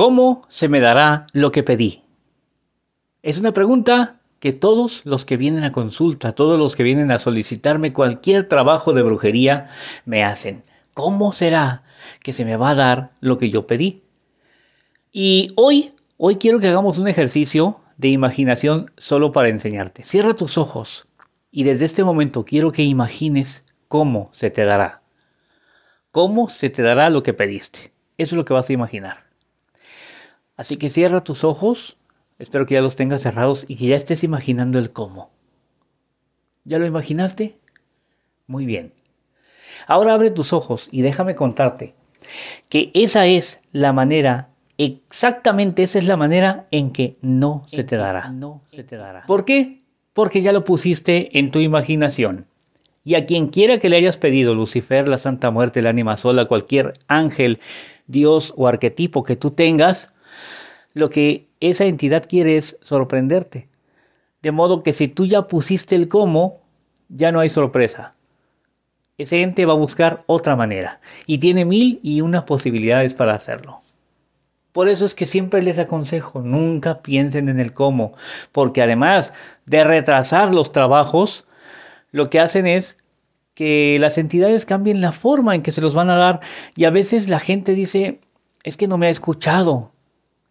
¿Cómo se me dará lo que pedí? Es una pregunta que todos los que vienen a consulta, todos los que vienen a solicitarme cualquier trabajo de brujería, me hacen. ¿Cómo será que se me va a dar lo que yo pedí? Y hoy, hoy quiero que hagamos un ejercicio de imaginación solo para enseñarte. Cierra tus ojos y desde este momento quiero que imagines cómo se te dará. ¿Cómo se te dará lo que pediste? Eso es lo que vas a imaginar. Así que cierra tus ojos, espero que ya los tengas cerrados y que ya estés imaginando el cómo. ¿Ya lo imaginaste? Muy bien. Ahora abre tus ojos y déjame contarte que esa es la manera, exactamente esa es la manera en que no se te dará. No se te dará. ¿Por qué? Porque ya lo pusiste en tu imaginación. Y a quien quiera que le hayas pedido, Lucifer, la Santa Muerte, el ánima sola, cualquier ángel, Dios o arquetipo que tú tengas, lo que esa entidad quiere es sorprenderte. De modo que si tú ya pusiste el cómo, ya no hay sorpresa. Ese ente va a buscar otra manera y tiene mil y unas posibilidades para hacerlo. Por eso es que siempre les aconsejo, nunca piensen en el cómo, porque además de retrasar los trabajos, lo que hacen es que las entidades cambien la forma en que se los van a dar y a veces la gente dice, es que no me ha escuchado,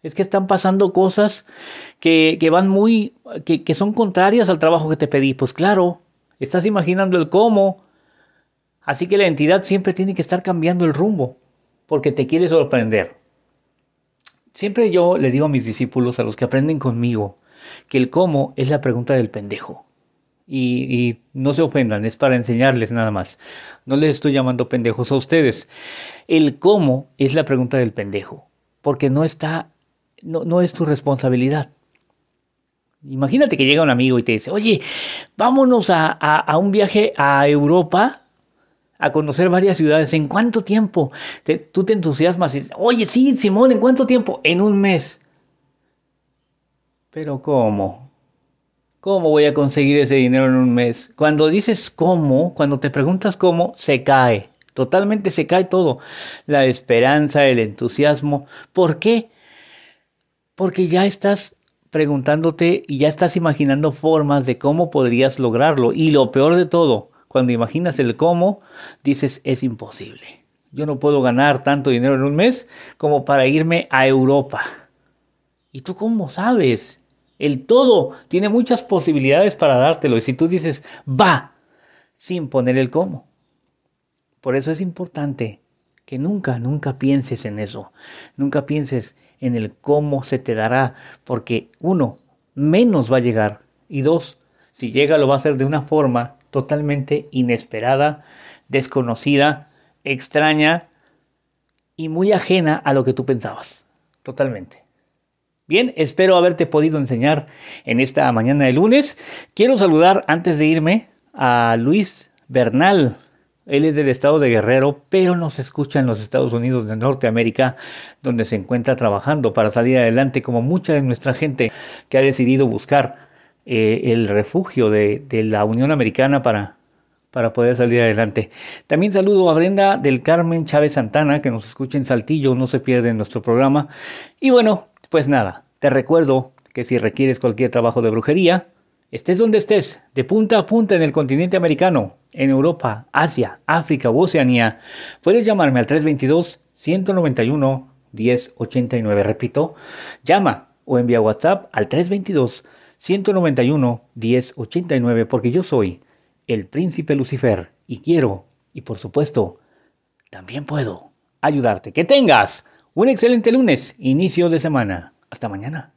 es que están pasando cosas que, van muy, que, que son contrarias al trabajo que te pedí. Pues claro, estás imaginando el cómo. Así que la entidad siempre tiene que estar cambiando el rumbo, porque te quiere sorprender. Siempre yo le digo a mis discípulos, a los que aprenden conmigo, que el cómo es la pregunta del pendejo. Y, y, no se ofendan, es para enseñarles nada más. No les estoy llamando pendejos a ustedes. El cómo es la pregunta del pendejo, porque no está no, es tu responsabilidad. Imagínate que llega un amigo y te dice, oye, vámonos a, un viaje a Europa a conocer varias ciudades. ¿En cuánto tiempo? tú te entusiasmas y dices, oye, sí, Simón, ¿en cuánto tiempo? En un mes. Pero ¿cómo? ¿Cómo voy a conseguir ese dinero en un mes? Cuando dices cómo, cuando te preguntas cómo, se cae. Totalmente se cae todo. La esperanza, el entusiasmo. ¿Por qué? Porque ya estás preguntándote y ya estás imaginando formas de cómo podrías lograrlo. Y lo peor de todo, cuando imaginas el cómo, dices, es imposible. Yo no puedo ganar tanto dinero en un mes como para irme a Europa. ¿Y tú cómo sabes? El todo tiene muchas posibilidades para dártelo. Y si tú dices, va, sin poner el cómo. Por eso es importante que nunca, nunca pienses en eso. Nunca pienses en el cómo se te dará, porque uno, menos va a llegar y dos, si llega lo va a hacer de una forma totalmente inesperada, desconocida, extraña y muy ajena a lo que tú pensabas. Totalmente. Bien, espero haberte podido enseñar en esta mañana de lunes. Quiero saludar antes de irme a Luis Bernal, él es del estado de Guerrero, pero nos escucha en los Estados Unidos de Norteamérica, donde se encuentra trabajando para salir adelante, como mucha de nuestra gente que ha decidido buscar eh, el refugio de, la Unión Americana para, para poder salir adelante. También saludo a Brenda del Carmen Chávez Santana, que nos escucha en Saltillo, no se pierde nuestro programa. Y bueno, pues nada, te recuerdo que si requieres cualquier trabajo de brujería, Estés donde estés, de punta a punta en el continente americano, en Europa, Asia, África u Oceanía, puedes llamarme al 322-191-1089. Repito, llama o envía WhatsApp al 322-191-1089 porque yo soy el príncipe Lucifer y quiero, y por supuesto, también puedo ayudarte. Que tengas un excelente lunes, inicio de semana. Hasta mañana.